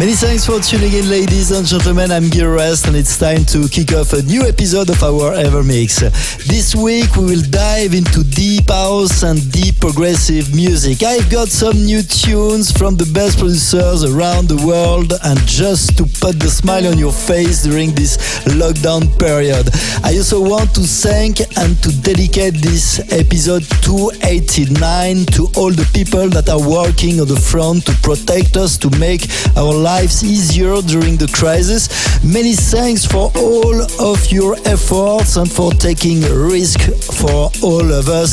Many thanks for tuning in, ladies and gentlemen. I'm Gil Everest, and it's time to kick off a new episode of our Ever Evermix. This week, we will dive into deep house and deep progressive music. I've got some new tunes from the best producers around the world, and just to put the smile on your face during this lockdown period. I also want to thank and to dedicate this episode 289 to all the people that are working on the front to protect us, to make our lives easier during the crisis. Many thanks for all of your efforts and for taking risk for all of us.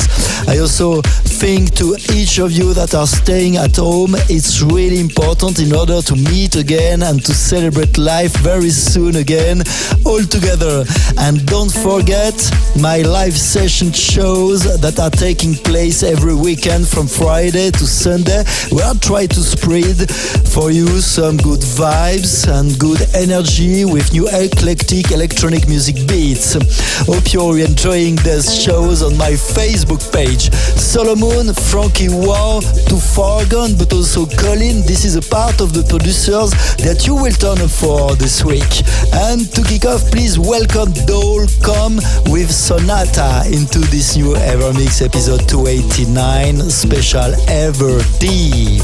I also think to each of you that are staying at home, it's really important in order to meet again and to celebrate life very soon again, all together. And don't forget my live session shows that are taking place every weekend from Friday to Sunday, where I try to spread for you some good vibes and good energy with new eclectic electronic music beats. Hope you're enjoying these shows on my Facebook page. Solomon, Frankie Wow, to Fargon, but also Colin. This is a part of the producers that you will turn up for this week. And to kick off, please welcome Dole Come with Sonata into this new Evermix episode 289 special Ever Deep.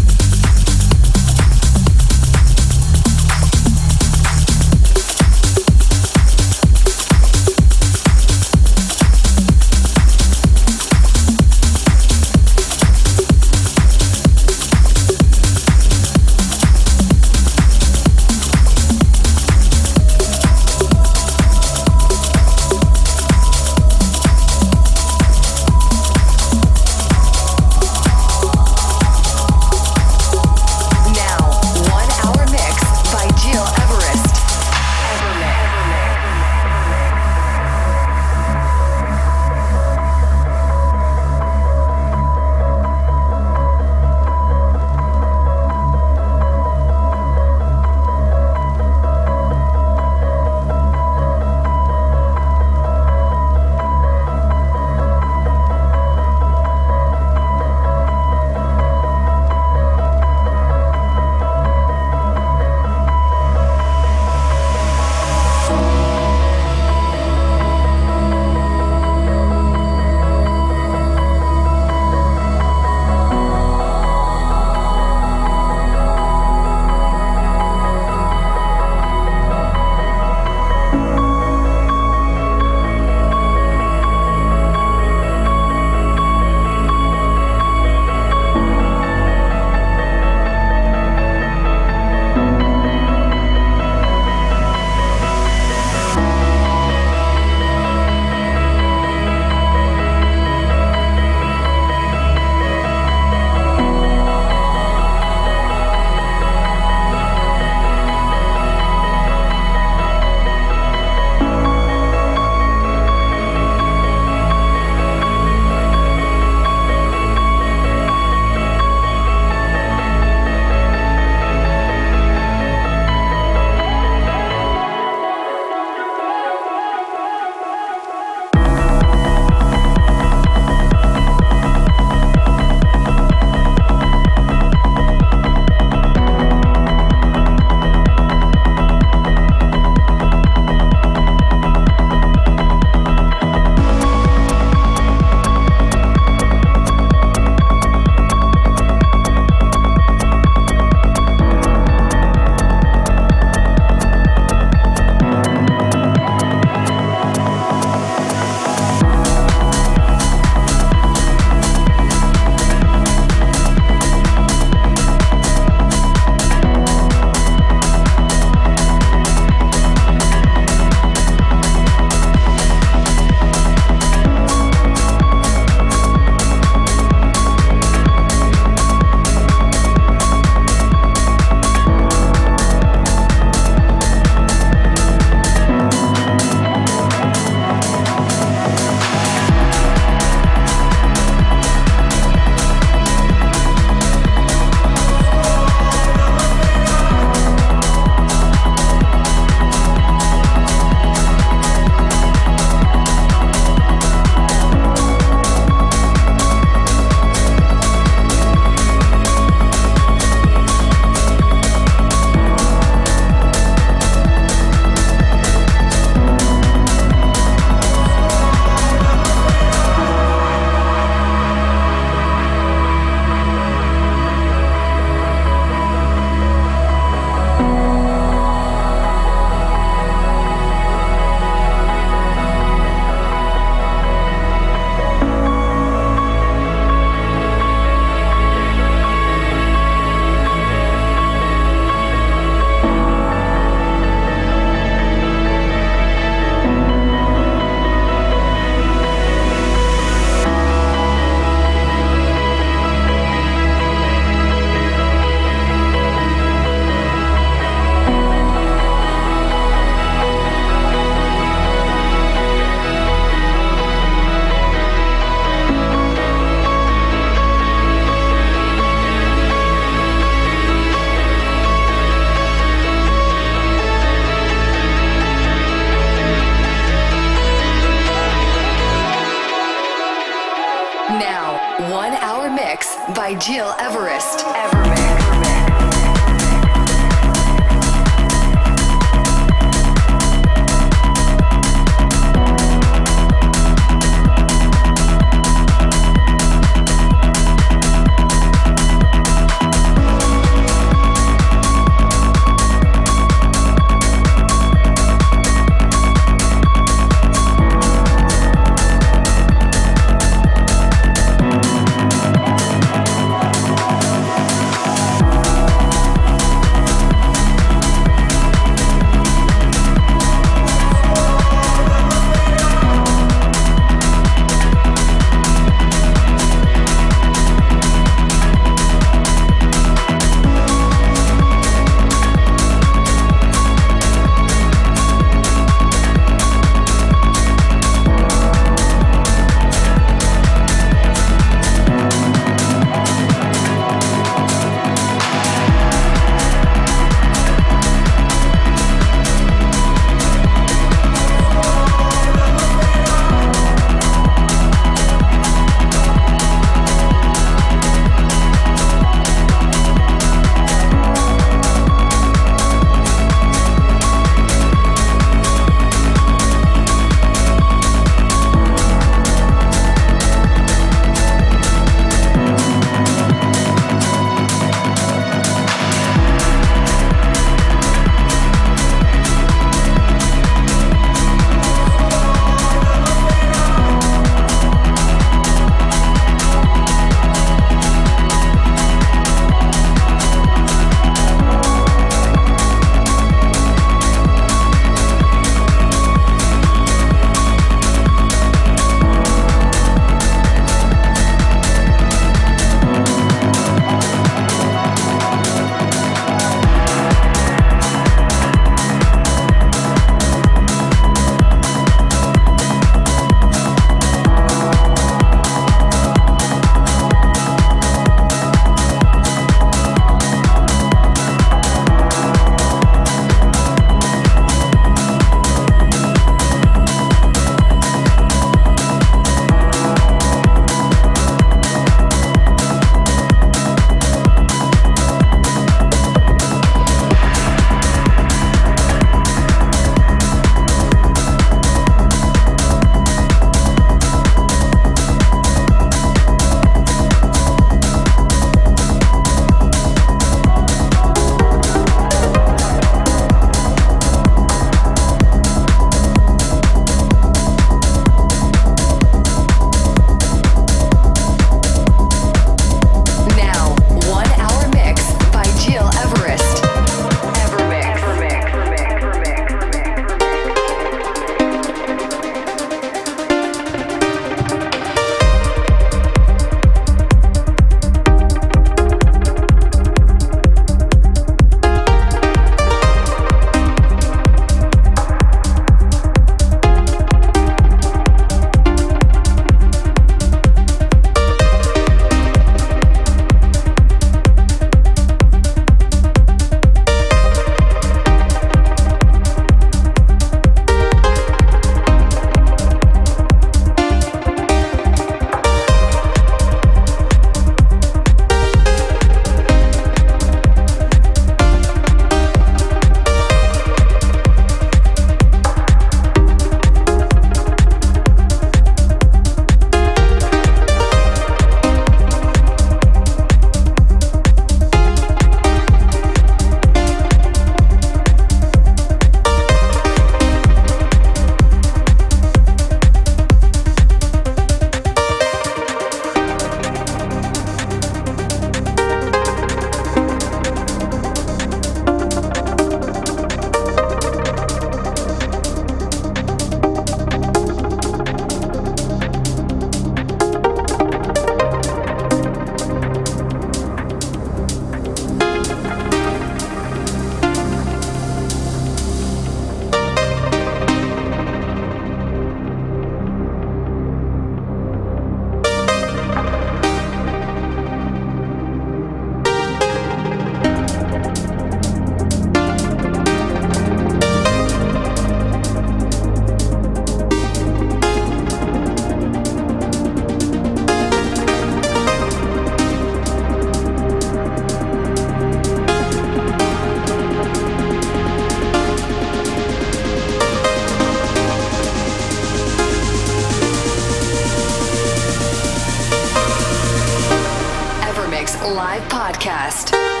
Live podcast.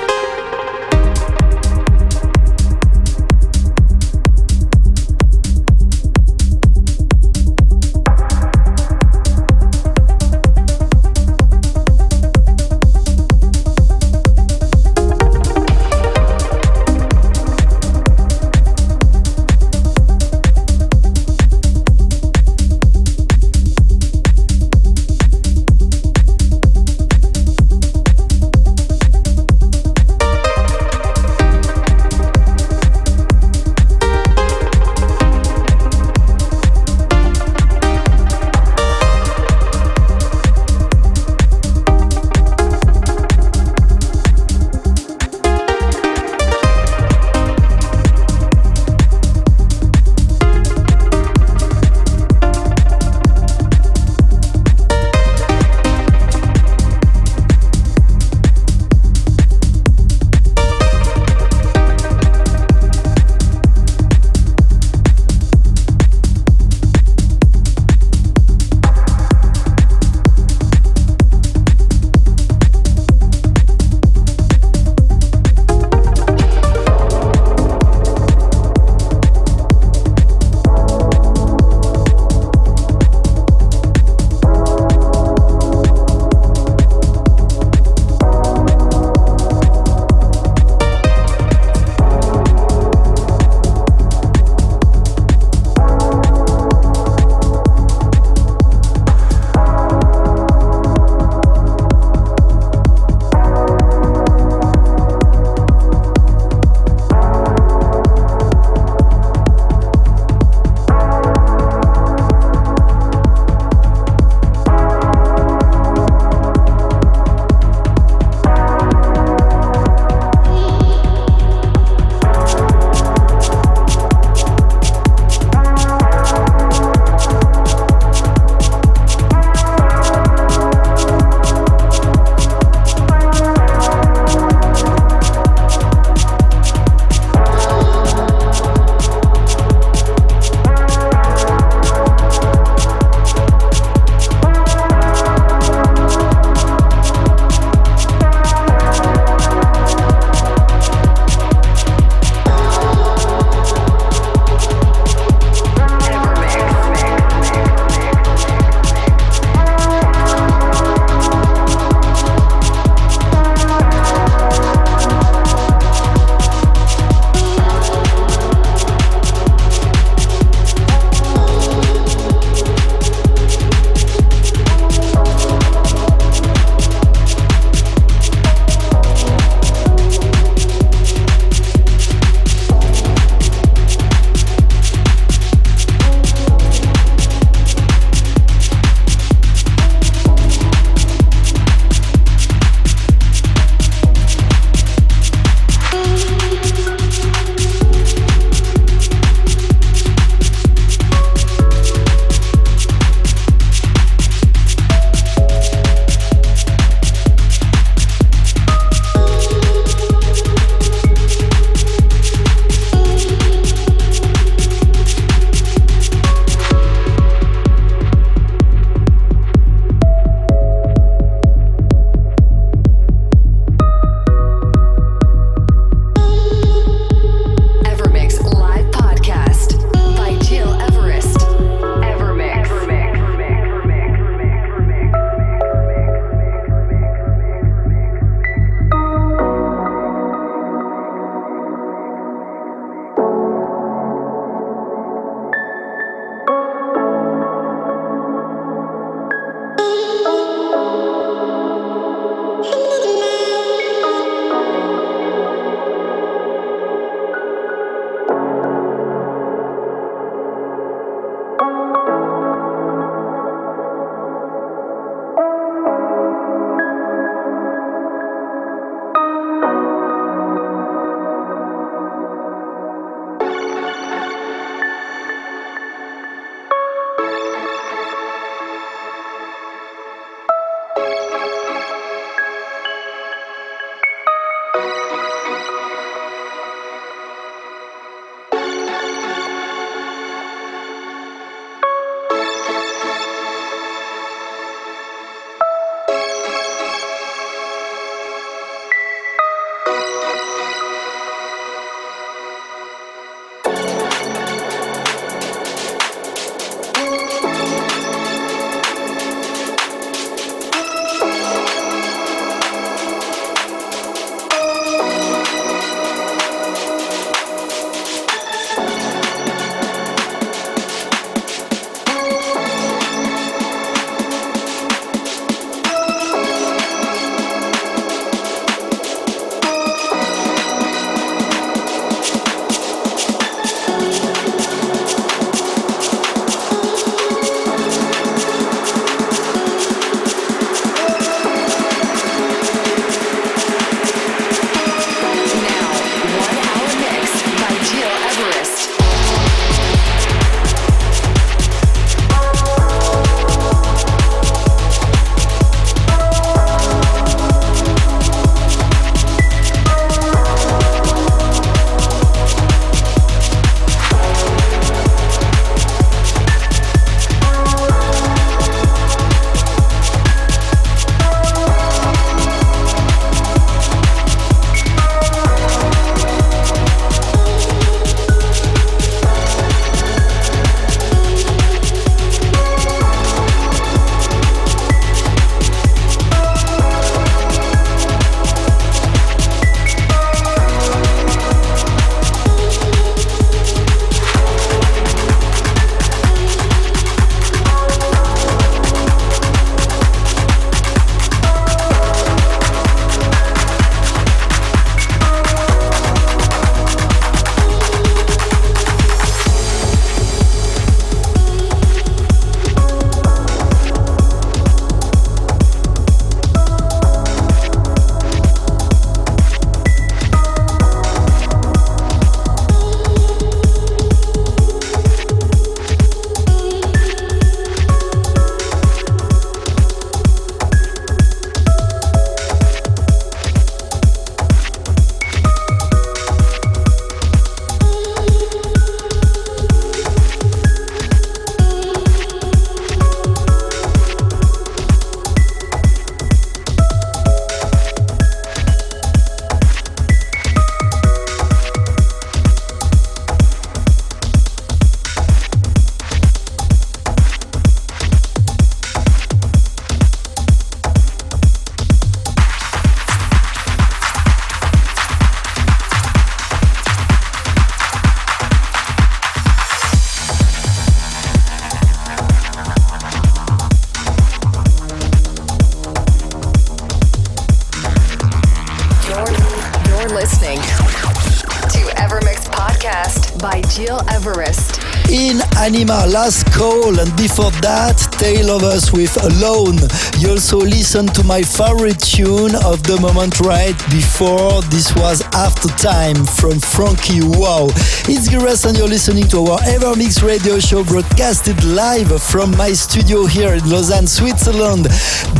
by Gil Everest. In Anima, Last Call, and before that, Tale of Us with Alone. You also listen to my favorite tune of the moment right before. This was After Time from Frankie Wow. It's Gil Everest and you're listening to our Evermix radio show broadcasted live from my studio here in Lausanne, Switzerland.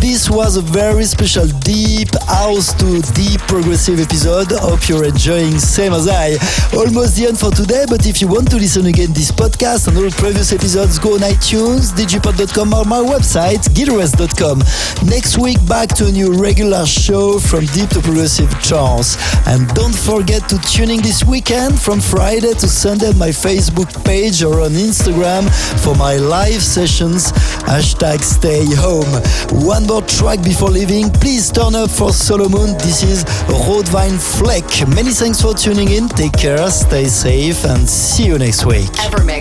This was a very special deep house to deep progressive episode. Hope you're enjoying same as I. Almost the end for today, but if you want to listen again this podcast and all previous episodes, go on iTunes, digipod.com or my website, gileverest.com. Next week, back to a new regular show from deep to progressive trance. And don't forget to tune in this weekend from Friday to Sunday on my Facebook page or on Instagram for my live sessions. Hashtag stay home. One more track before leaving. Please turn up for Solomun. This is Roadvine Fleck. Many thanks for tuning in. Take care, stay safe, and see you next week. Evermix